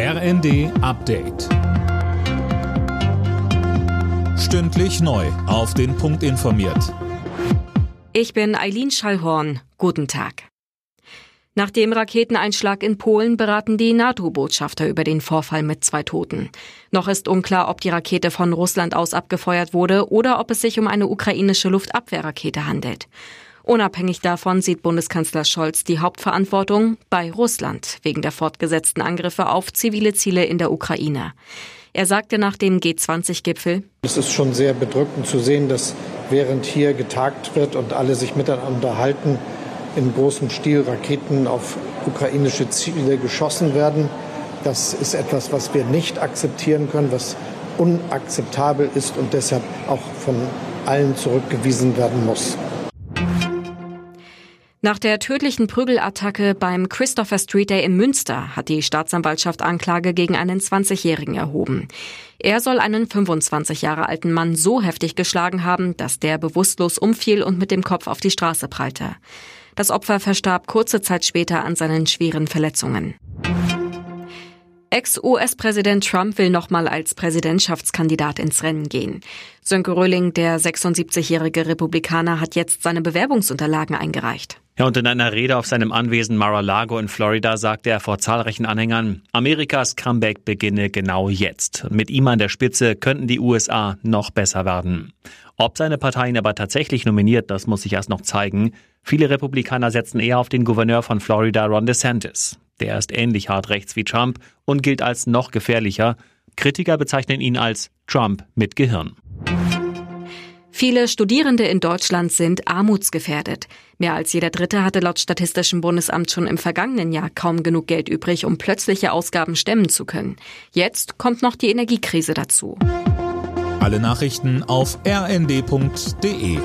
RND Update. Stündlich neu. Auf den Punkt informiert. Ich bin Eileen Schallhorn. Guten Tag. Nach dem Raketeneinschlag in Polen beraten die NATO-Botschafter über den Vorfall mit zwei Toten. Noch ist unklar, ob die Rakete von Russland aus abgefeuert wurde oder ob es sich um eine ukrainische Luftabwehrrakete handelt. Unabhängig davon sieht Bundeskanzler Scholz die Hauptverantwortung bei Russland wegen der fortgesetzten Angriffe auf zivile Ziele in der Ukraine. Er sagte nach dem G20-Gipfel, Es ist schon sehr bedrückend zu sehen, dass während hier getagt wird und alle sich miteinander unterhalten, in großem Stil Raketen auf ukrainische Ziele geschossen werden. Das ist etwas, was wir nicht akzeptieren können, was unakzeptabel ist und deshalb auch von allen zurückgewiesen werden muss. Nach der tödlichen Prügelattacke beim Christopher Street Day in Münster hat die Staatsanwaltschaft Anklage gegen einen 20-Jährigen erhoben. Er soll einen 25 Jahre alten Mann so heftig geschlagen haben, dass der bewusstlos umfiel und mit dem Kopf auf die Straße prallte. Das Opfer verstarb kurze Zeit später an seinen schweren Verletzungen. Ex-US-Präsident Trump will nochmal als Präsidentschaftskandidat ins Rennen gehen. Sönke Röhling, der 76-jährige Republikaner, hat jetzt seine Bewerbungsunterlagen eingereicht. Ja, und in einer Rede auf seinem Anwesen Mar-a-Lago in Florida sagte er vor zahlreichen Anhängern, Amerikas Comeback beginne genau jetzt. Mit ihm an der Spitze könnten die USA noch besser werden. Ob seine Partei ihn aber tatsächlich nominiert, das muss sich erst noch zeigen. Viele Republikaner setzen eher auf den Gouverneur von Florida, Ron DeSantis. Der ist ähnlich hart rechts wie Trump und gilt als noch gefährlicher. Kritiker bezeichnen ihn als Trump mit Gehirn. Viele Studierende in Deutschland sind armutsgefährdet. Mehr als jeder Dritte hatte laut Statistischem Bundesamt schon im vergangenen Jahr kaum genug Geld übrig, um plötzliche Ausgaben stemmen zu können. Jetzt kommt noch die Energiekrise dazu. Alle Nachrichten auf rnd.de